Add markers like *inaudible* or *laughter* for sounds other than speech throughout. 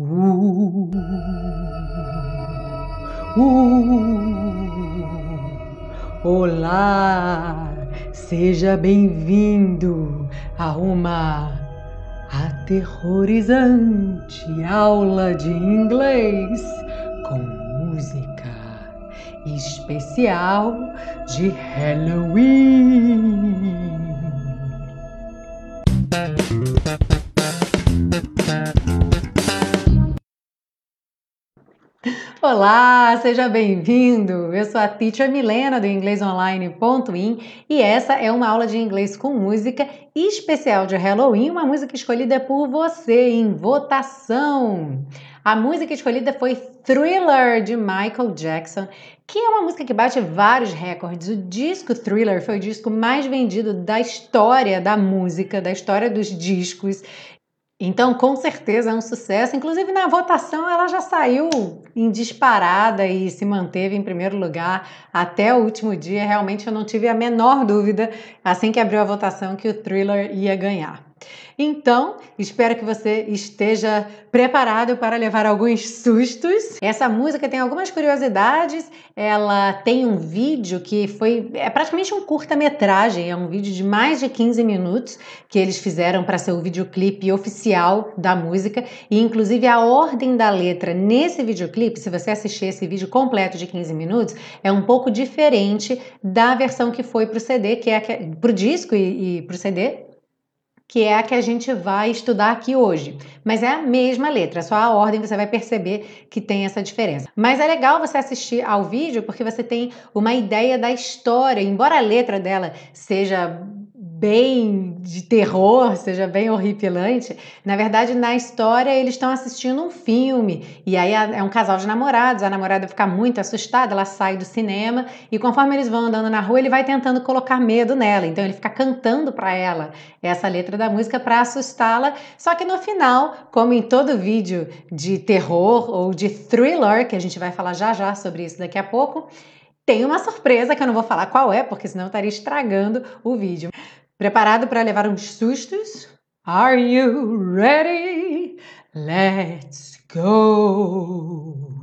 Uh, uh, olá, seja bem-vindo a uma aterrorizante aula de inglês com música especial de Halloween. Olá, seja bem-vindo! Eu sou a Teacher Milena do inglesonline.in e essa é uma aula de inglês com música especial de Halloween, uma música escolhida por você em votação. A música escolhida foi Thriller de Michael Jackson, que é uma música que bate vários recordes. O disco Thriller foi o disco mais vendido da história da música, da história dos discos. Então, com certeza é um sucesso. Inclusive, na votação, ela já saiu em disparada e se manteve em primeiro lugar até o último dia. Realmente, eu não tive a menor dúvida, assim que abriu a votação, que o thriller ia ganhar. Então, espero que você esteja preparado para levar alguns sustos. Essa música tem algumas curiosidades. Ela tem um vídeo que foi é praticamente um curta-metragem, é um vídeo de mais de 15 minutos que eles fizeram para ser o videoclipe oficial da música e inclusive a ordem da letra nesse videoclipe, se você assistir esse vídeo completo de 15 minutos, é um pouco diferente da versão que foi para o CD, que é para o disco e, e para o CD, que é a que a gente vai estudar aqui hoje. Mas é a mesma letra, só a ordem você vai perceber que tem essa diferença. Mas é legal você assistir ao vídeo porque você tem uma ideia da história, embora a letra dela seja bem de terror, seja bem horripilante, na verdade, na história, eles estão assistindo um filme. E aí é um casal de namorados, a namorada fica muito assustada, ela sai do cinema e conforme eles vão andando na rua, ele vai tentando colocar medo nela. Então ele fica cantando para ela essa letra da música para assustá-la. Só que no final, como em todo vídeo de terror ou de thriller, que a gente vai falar já já sobre isso daqui a pouco, tem uma surpresa que eu não vou falar qual é, porque senão eu estaria estragando o vídeo. Preparado para levar uns sustos? Are you ready? Let's go!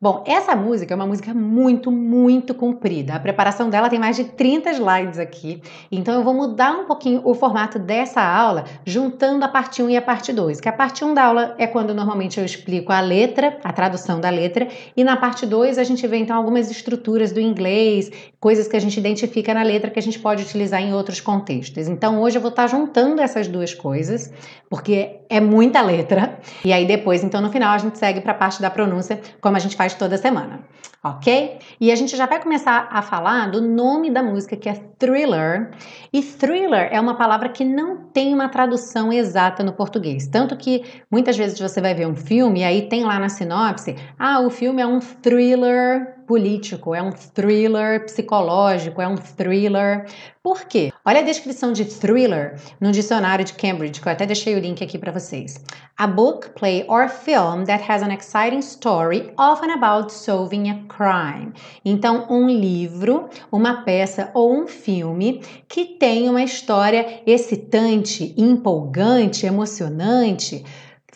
Bom, essa música é uma música muito, muito comprida. A preparação dela tem mais de 30 slides aqui, então eu vou mudar um pouquinho o formato dessa aula, juntando a parte 1 e a parte 2. Que a parte 1 da aula é quando normalmente eu explico a letra, a tradução da letra, e na parte 2 a gente vê então algumas estruturas do inglês, coisas que a gente identifica na letra que a gente pode utilizar em outros contextos. Então hoje eu vou estar juntando essas duas coisas, porque é muita letra, e aí depois, então no final a gente segue para a parte da pronúncia, como a gente faz toda semana, ok? E a gente já vai começar a falar do nome da música, que é Thriller. E thriller é uma palavra que não tem uma tradução exata no português. Tanto que muitas vezes você vai ver um filme e aí tem lá na sinopse: ah, o filme é um thriller político, é um thriller psicológico, é um thriller. Por quê? Olha a descrição de thriller no dicionário de Cambridge, que eu até deixei o link aqui para vocês. A book, play or film that has an exciting story, often about solving a crime. Então, um livro, uma peça ou um filme que tem uma história excitante, empolgante, emocionante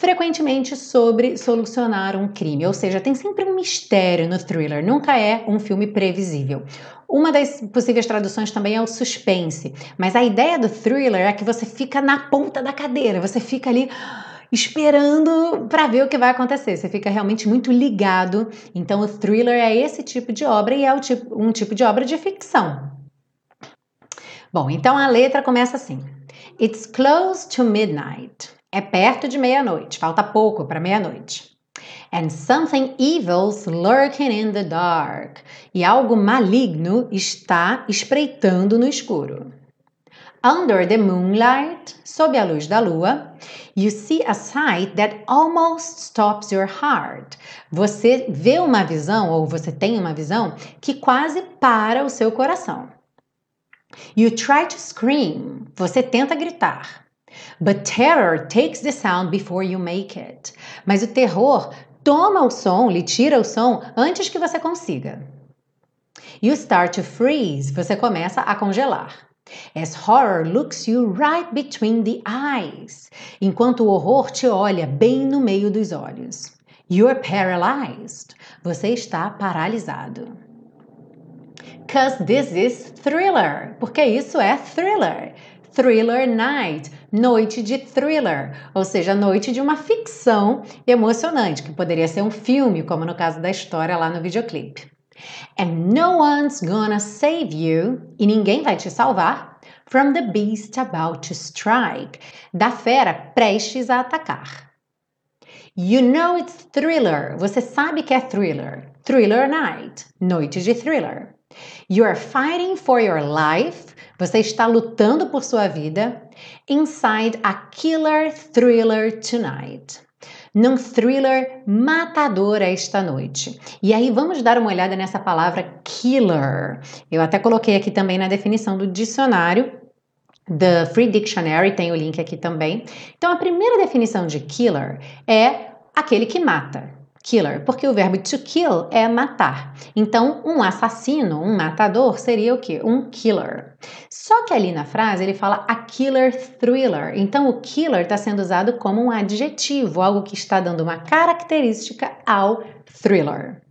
frequentemente sobre solucionar um crime, ou seja, tem sempre um mistério no thriller, nunca é um filme previsível. Uma das possíveis traduções também é o suspense, mas a ideia do thriller é que você fica na ponta da cadeira, você fica ali esperando para ver o que vai acontecer. Você fica realmente muito ligado. Então, o thriller é esse tipo de obra e é tipo, um tipo de obra de ficção. Bom, então a letra começa assim: It's close to midnight. É perto de meia-noite, falta pouco para meia-noite. And something evil's lurking in the dark. E algo maligno está espreitando no escuro. Under the moonlight, sob a luz da lua, you see a sight that almost stops your heart. Você vê uma visão ou você tem uma visão que quase para o seu coração. You try to scream. Você tenta gritar. But terror takes the sound before you make it. Mas o terror toma o som, lhe tira o som antes que você consiga. You start to freeze. Você começa a congelar. As horror looks you right between the eyes. Enquanto o horror te olha bem no meio dos olhos. You're paralyzed. Você está paralisado. Cause this is thriller. Porque isso é thriller. Thriller Night, noite de thriller, ou seja, noite de uma ficção emocionante, que poderia ser um filme, como no caso da história lá no videoclipe. And no one's gonna save you, e ninguém vai te salvar, from the beast about to strike, da fera prestes a atacar. You know it's thriller, você sabe que é thriller. Thriller night, noite de thriller. You are fighting for your life. Você está lutando por sua vida. Inside a killer thriller tonight. Num thriller matador esta noite. E aí vamos dar uma olhada nessa palavra killer. Eu até coloquei aqui também na definição do dicionário The Free Dictionary, tem o link aqui também. Então, a primeira definição de killer é aquele que mata killer, porque o verbo to kill é matar. Então, um assassino, um matador, seria o quê? Um killer. Só que ali na frase ele fala a killer thriller. Então, o killer está sendo usado como um adjetivo, algo que está dando uma característica ao thriller.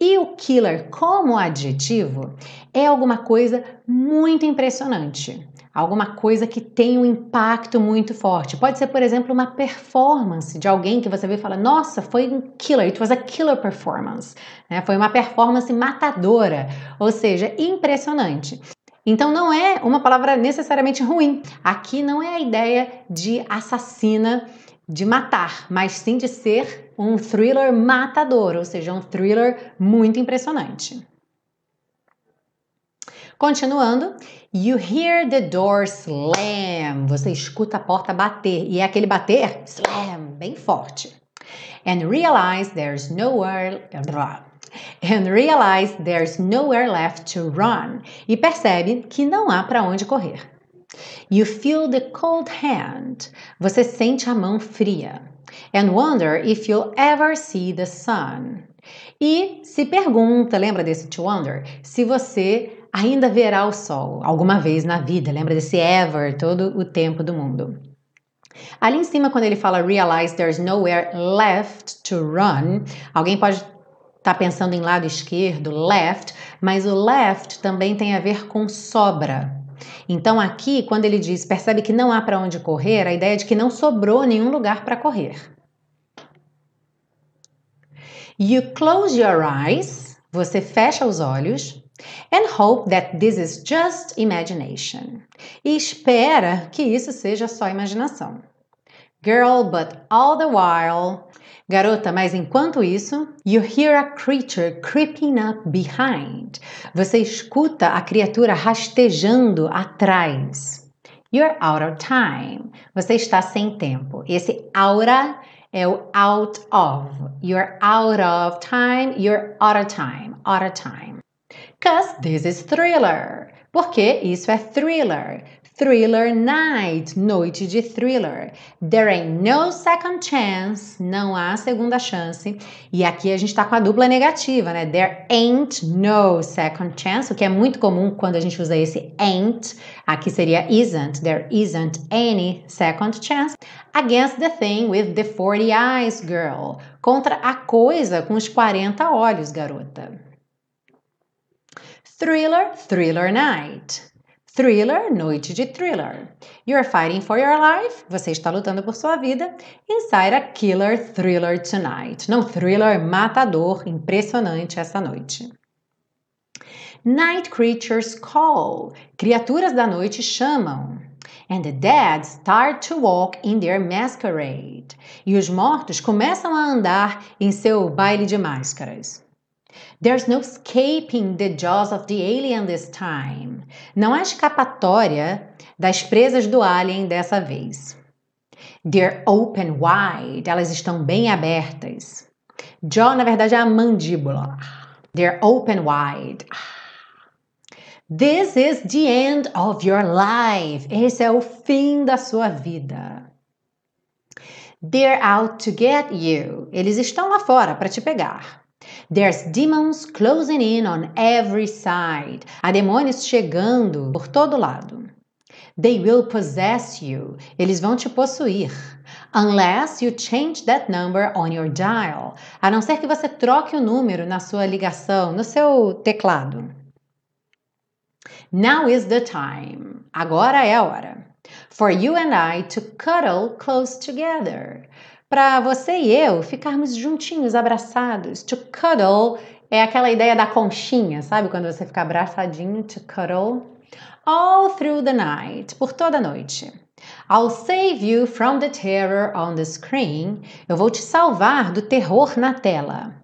E o killer, como adjetivo, é alguma coisa muito impressionante alguma coisa que tem um impacto muito forte. Pode ser, por exemplo, uma performance de alguém que você vê e fala: Nossa, foi um killer, it was a killer performance. Né? Foi uma performance matadora, ou seja, impressionante. Então não é uma palavra necessariamente ruim. Aqui não é a ideia de assassina, de matar, mas sim de ser um thriller matador, ou seja, um thriller muito impressionante. Continuando, you hear the door slam. Você escuta a porta bater e é aquele bater slam bem forte. And realize there's nowhere and realize there's nowhere left to run. E percebe que não há para onde correr. You feel the cold hand. Você sente a mão fria. And wonder if you'll ever see the sun. E se pergunta, lembra desse to wonder? Se você ainda verá o sol alguma vez na vida. Lembra desse ever, todo o tempo do mundo. Ali em cima, quando ele fala realize there's nowhere left to run, alguém pode estar tá pensando em lado esquerdo, left, mas o left também tem a ver com sobra. Então aqui, quando ele diz percebe que não há para onde correr, a ideia é de que não sobrou nenhum lugar para correr. You close your eyes, você fecha os olhos and hope that this is just imagination. E espera que isso seja só imaginação. Girl, but all the while. Garota, mas enquanto isso, you hear a creature creeping up behind. Você escuta a criatura rastejando atrás. You're out of time. Você está sem tempo. Esse aura é o out of. You're out of time. You're out of time. Out of time. Cause this is thriller. Porque isso é thriller. Thriller night, noite de thriller. There ain't no second chance, não há segunda chance. E aqui a gente tá com a dupla negativa, né? There ain't no second chance, o que é muito comum quando a gente usa esse ain't. Aqui seria isn't. There isn't any second chance. Against the thing with the 40 eyes, girl. Contra a coisa com os 40 olhos, garota. Thriller, thriller night. Thriller, noite de thriller. You're fighting for your life. Você está lutando por sua vida. Inside a killer thriller tonight. Não, thriller matador, impressionante essa noite. Night creatures call. Criaturas da noite chamam. And the dead start to walk in their masquerade. E os mortos começam a andar em seu baile de máscaras. There's no escaping the jaws of the alien this time. Não há escapatória das presas do alien dessa vez. They're open wide. Elas estão bem abertas. Jaw, na verdade, é a mandíbula. They're open wide. This is the end of your life. Esse é o fim da sua vida. They're out to get you. Eles estão lá fora para te pegar. There's demons closing in on every side. Há demônios chegando por todo lado. They will possess you. Eles vão te possuir. Unless you change that number on your dial. A não ser que você troque o número na sua ligação, no seu teclado. Now is the time. Agora é a hora. For you and I to cuddle close together. Para você e eu ficarmos juntinhos, abraçados. To cuddle é aquela ideia da conchinha, sabe? Quando você fica abraçadinho, to cuddle. All through the night, por toda a noite. I'll save you from the terror on the screen. Eu vou te salvar do terror na tela.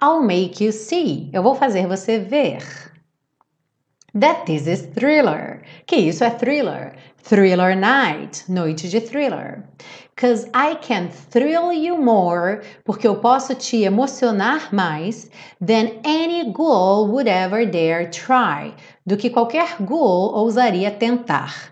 I'll make you see. Eu vou fazer você ver. That this is thriller. Que isso é thriller. Thriller night. Noite de thriller. Cause I can thrill you more. Porque eu posso te emocionar mais than any ghoul would ever dare try. Do que qualquer ghoul ousaria tentar.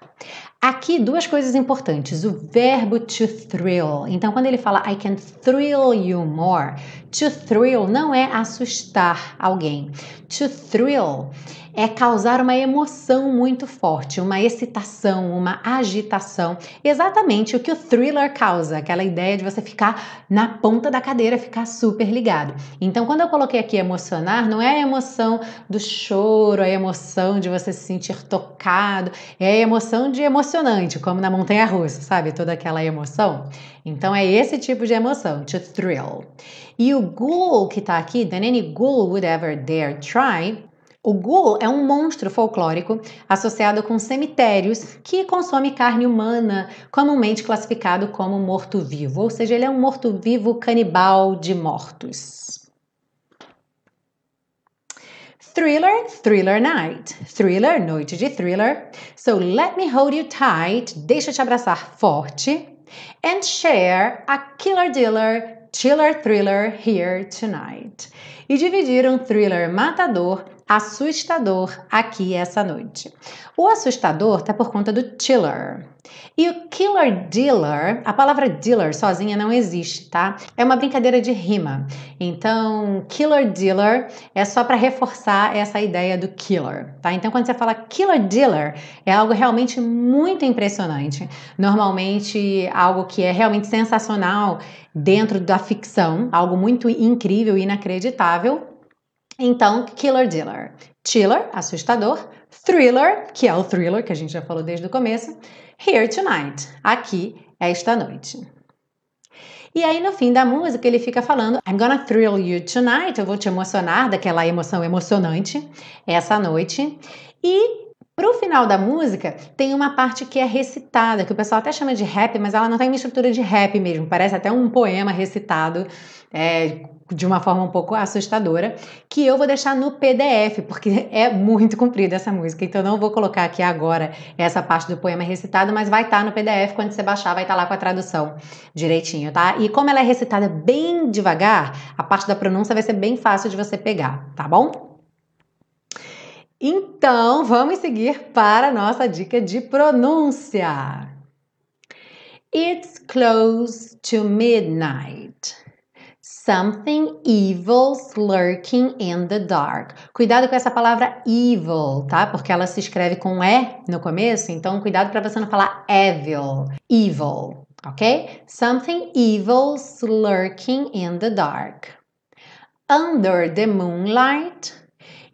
Aqui, duas coisas importantes. O verbo to thrill. Então, quando ele fala I can thrill you more, to thrill não é assustar alguém. To thrill é causar uma emoção muito forte, uma excitação, uma agitação. Exatamente o que o thriller causa, aquela ideia de você ficar na ponta da cadeira, ficar super ligado. Então, quando eu coloquei aqui emocionar, não é a emoção do choro, a emoção de você se sentir tocado, é a emoção de emocionante, como na montanha russa, sabe? Toda aquela emoção. Então, é esse tipo de emoção, to thrill. E o ghoul que tá aqui, than any ghoul would ever dare try, o ghoul é um monstro folclórico associado com cemitérios que consome carne humana, comumente classificado como morto-vivo, ou seja, ele é um morto-vivo canibal de mortos. Thriller, thriller night. Thriller, noite de thriller. So let me hold you tight, deixa te abraçar forte. And share a killer dealer, chiller thriller here tonight. E dividir um thriller matador assustador aqui essa noite. O assustador tá por conta do chiller. E o killer dealer, a palavra dealer sozinha não existe, tá? É uma brincadeira de rima. Então, killer dealer é só para reforçar essa ideia do killer, tá? Então, quando você fala killer dealer, é algo realmente muito impressionante. Normalmente, algo que é realmente sensacional dentro da ficção, algo muito incrível e inacreditável então, killer dealer. Chiller, assustador. Thriller, que é o thriller que a gente já falou desde o começo. Here tonight, aqui esta noite. E aí no fim da música ele fica falando I'm gonna thrill you tonight, eu vou te emocionar daquela emoção emocionante essa noite. E Pro final da música, tem uma parte que é recitada, que o pessoal até chama de rap, mas ela não tem uma estrutura de rap mesmo, parece até um poema recitado é, de uma forma um pouco assustadora, que eu vou deixar no PDF, porque *laughs* é muito comprida essa música, então não vou colocar aqui agora essa parte do poema recitado, mas vai estar tá no PDF, quando você baixar vai estar tá lá com a tradução direitinho, tá? E como ela é recitada bem devagar, a parte da pronúncia vai ser bem fácil de você pegar, tá bom? Então, vamos seguir para a nossa dica de pronúncia. It's close to midnight. Something evil's lurking in the dark. Cuidado com essa palavra evil, tá? Porque ela se escreve com E no começo, então cuidado para você não falar evil. Evil, ok? Something evil's lurking in the dark. Under the moonlight,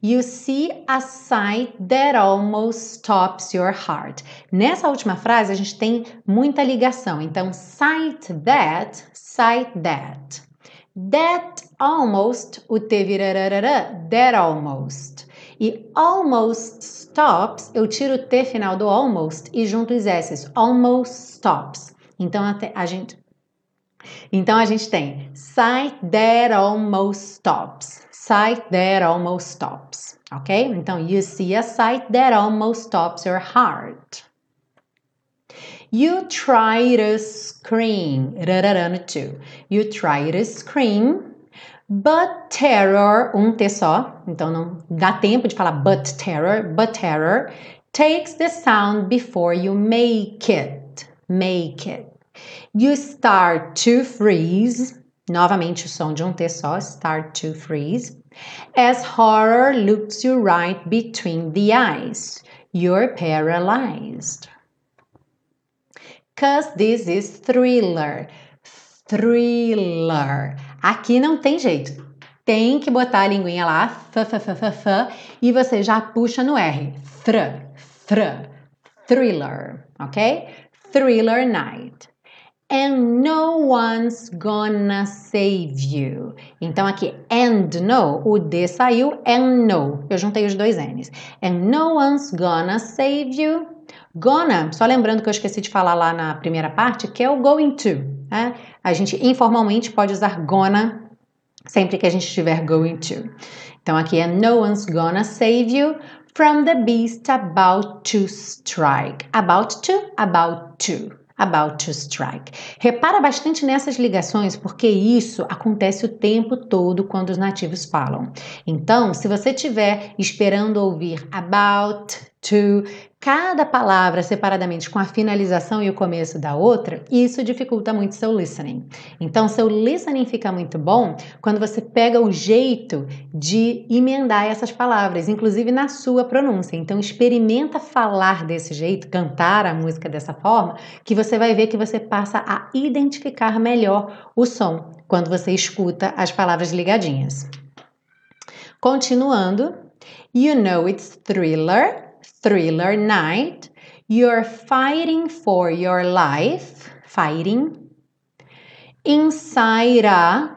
You see a sight that almost stops your heart. Nessa última frase a gente tem muita ligação. Então, sight that, sight that. That almost, o T vira that almost. E almost stops, eu tiro o T final do almost e junto os S's. Almost stops. Então a gente então a gente tem sight that almost stops sight that almost stops, ok? Então, you see a sight that almost stops your heart. You try to scream, too. You try to scream, but terror, um T só, então não dá tempo de falar but terror, but terror takes the sound before you make it, make it. You start to freeze, Novamente o som de um T só, start to freeze. As horror looks you right between the eyes, you're paralyzed. Cause this is thriller. Thriller. Aqui não tem jeito. Tem que botar a linguinha lá, f, f, f, f, f, e você já puxa no R. Thr, thr, thriller, ok? Thriller night and no one's gonna save you. Então aqui, and no, o D saiu, and no. Eu juntei os dois N's. And no one's gonna save you. Gonna, só lembrando que eu esqueci de falar lá na primeira parte, que é o going to. Né? A gente informalmente pode usar gonna sempre que a gente estiver going to. Então aqui é no one's gonna save you from the beast about to strike. About to, about to about to strike. Repara bastante nessas ligações, porque isso acontece o tempo todo quando os nativos falam. Então, se você estiver esperando ouvir about to, cada palavra separadamente com a finalização e o começo da outra, isso dificulta muito seu listening. Então, seu listening fica muito bom quando você pega o jeito de emendar essas palavras, inclusive na sua pronúncia. Então, experimenta falar desse jeito, cantar a música dessa forma, que você vai ver que você passa a identificar melhor o som quando você escuta as palavras ligadinhas. Continuando, you know it's thriller thriller night. You're fighting for your life. Fighting. Inside a.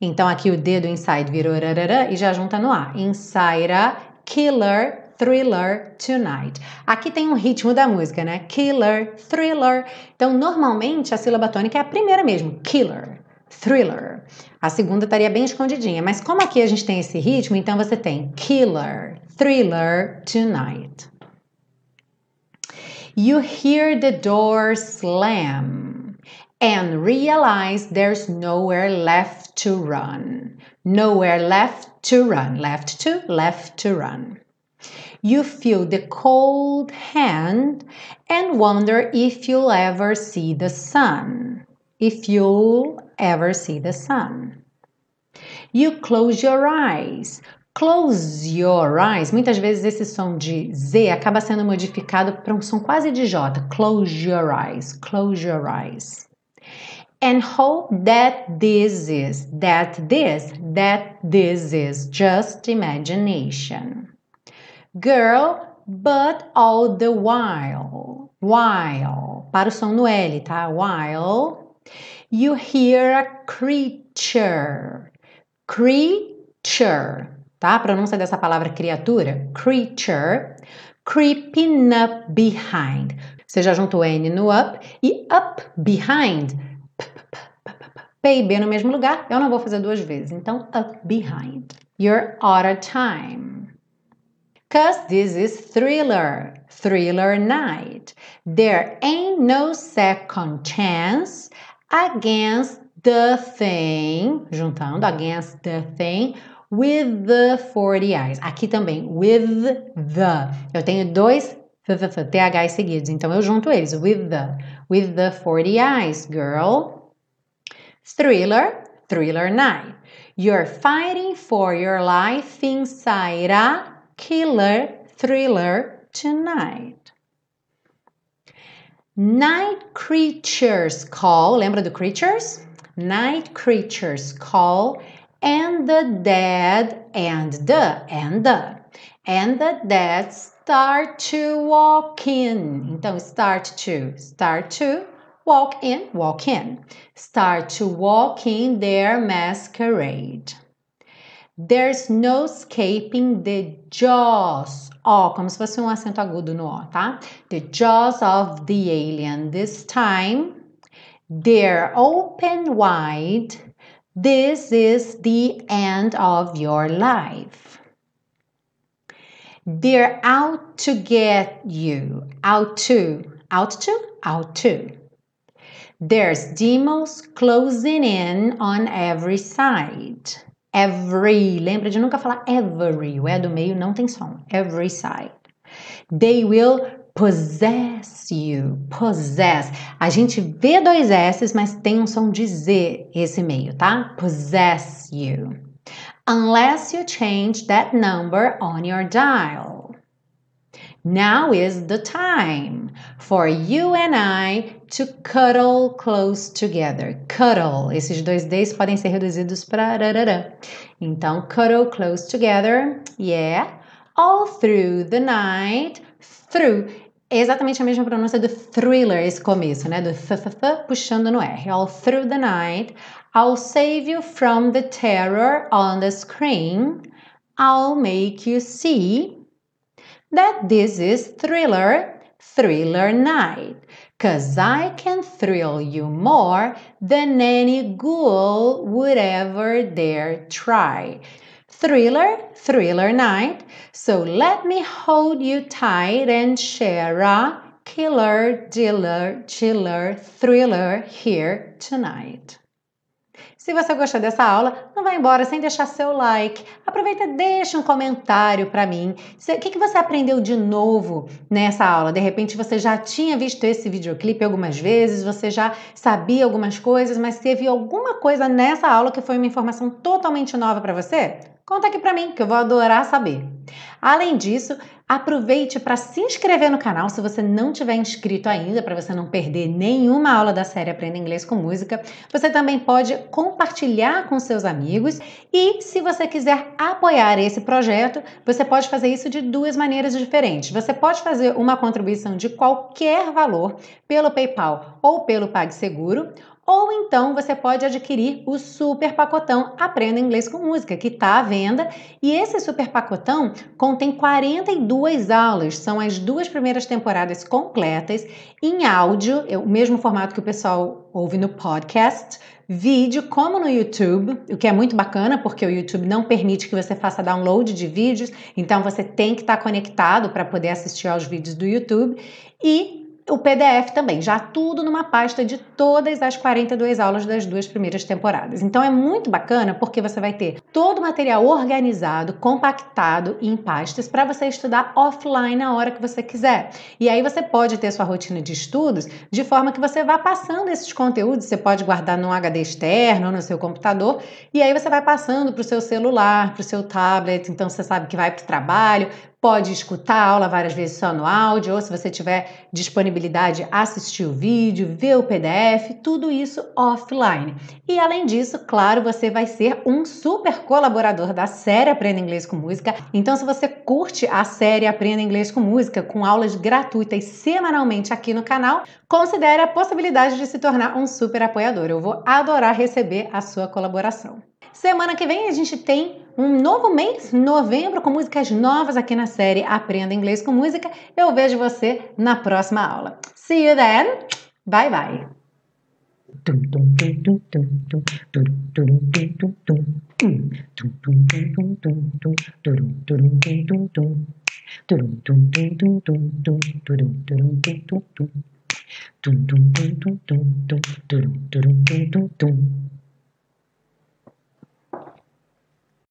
Então aqui o dedo inside virou rarara e já junta no A. Inside a killer thriller tonight. Aqui tem um ritmo da música, né? Killer, thriller. Então, normalmente a sílaba tônica é a primeira mesmo, killer, thriller. A segunda estaria bem escondidinha, mas como aqui a gente tem esse ritmo, então você tem killer, thriller tonight. You hear the door slam and realize there's nowhere left to run. Nowhere left to run. Left to, left to run. You feel the cold hand and wonder if you'll ever see the sun. If you'll ever see the sun. You close your eyes, Close your eyes. Muitas vezes esse som de Z acaba sendo modificado para um som quase de J. Close your eyes. Close your eyes. And hope that this is, that this, that this is just imagination. Girl, but all the while, while, para o som no L, tá? While you hear a creature, creature tá? A pronúncia dessa palavra criatura, creature, creeping up behind. Você já juntou N no up e up behind. P e B no mesmo lugar, eu não vou fazer duas vezes. Então, up behind. You're out of time. Cause this is thriller, thriller night. There ain't no second chance against the thing, juntando against the thing with the 40 eyes. Aqui também, with the. Eu tenho dois TH seguidos, então eu junto eles. With the. With the 40 eyes, girl. Thriller, thriller night. You're fighting for your life inside a killer thriller tonight. Night creatures call. Lembra do creatures? Night creatures call and the dead and the and the and the dead start to walk in. Então start to start to walk in, walk in. Start to walk in their masquerade. There's no escaping the jaws. Ó, como se fosse um acento agudo no ó, tá? The jaws of the alien. This time, they're open wide this is the end of your life. They're out to get you. Out to. Out to? Out to. There's demons closing in on every side. Every. Lembra de nunca falar every. O é do meio não tem som. Every side. They will Possess you. Possess. A gente vê dois S's, mas tem um som de Z esse meio, tá? Possess you. Unless you change that number on your dial. Now is the time for you and I to cuddle close together. Cuddle. Esses dois D's podem ser reduzidos para. Então, cuddle close together. Yeah. All through the night. Through exatamente a mesma pronúncia do thriller, esse começo, né? Do th, th, th puxando no R. All through the night, I'll save you from the terror on the screen. I'll make you see that this is thriller, thriller night. Cause I can thrill you more than any ghoul would ever dare try. Thriller, thriller night. So let me hold you tight and share a killer, dealer, chiller, thriller here tonight. Se você gostou dessa aula, não vai embora sem deixar seu like. Aproveita e deixa um comentário para mim. O que, que você aprendeu de novo nessa aula? De repente você já tinha visto esse videoclipe algumas vezes, você já sabia algumas coisas, mas teve alguma coisa nessa aula que foi uma informação totalmente nova para você? Conta aqui para mim, que eu vou adorar saber. Além disso, aproveite para se inscrever no canal se você não tiver inscrito ainda, para você não perder nenhuma aula da série Aprenda Inglês com Música. Você também pode compartilhar com seus amigos e, se você quiser apoiar esse projeto, você pode fazer isso de duas maneiras diferentes. Você pode fazer uma contribuição de qualquer valor pelo PayPal ou pelo PagSeguro, ou então você pode adquirir o super pacotão Aprenda Inglês com Música, que está à venda. E esse super pacotão contém 42 aulas, são as duas primeiras temporadas completas em áudio, é o mesmo formato que o pessoal ouve no podcast, vídeo como no YouTube, o que é muito bacana porque o YouTube não permite que você faça download de vídeos, então você tem que estar conectado para poder assistir aos vídeos do YouTube. E o PDF também, já tudo numa pasta de todas as 42 aulas das duas primeiras temporadas. Então é muito bacana porque você vai ter todo o material organizado, compactado em pastas para você estudar offline na hora que você quiser. E aí você pode ter sua rotina de estudos de forma que você vá passando esses conteúdos, você pode guardar num HD externo ou no seu computador, e aí você vai passando para o seu celular, para o seu tablet, então você sabe que vai para o trabalho, pode escutar a aula várias vezes só no áudio, ou se você tiver disponibilidade, assistir o vídeo, ver o PDF, tudo isso offline. E além disso, claro, você vai ser um super colaborador da série Aprenda Inglês com Música. Então, se você curte a série Aprenda Inglês com Música, com aulas gratuitas semanalmente aqui no canal, considere a possibilidade de se tornar um super apoiador. Eu vou adorar receber a sua colaboração. Semana que vem a gente tem um novo mês, novembro, com músicas novas aqui na série Aprenda Inglês com Música. Eu vejo você na próxima aula. See you then. Bye bye.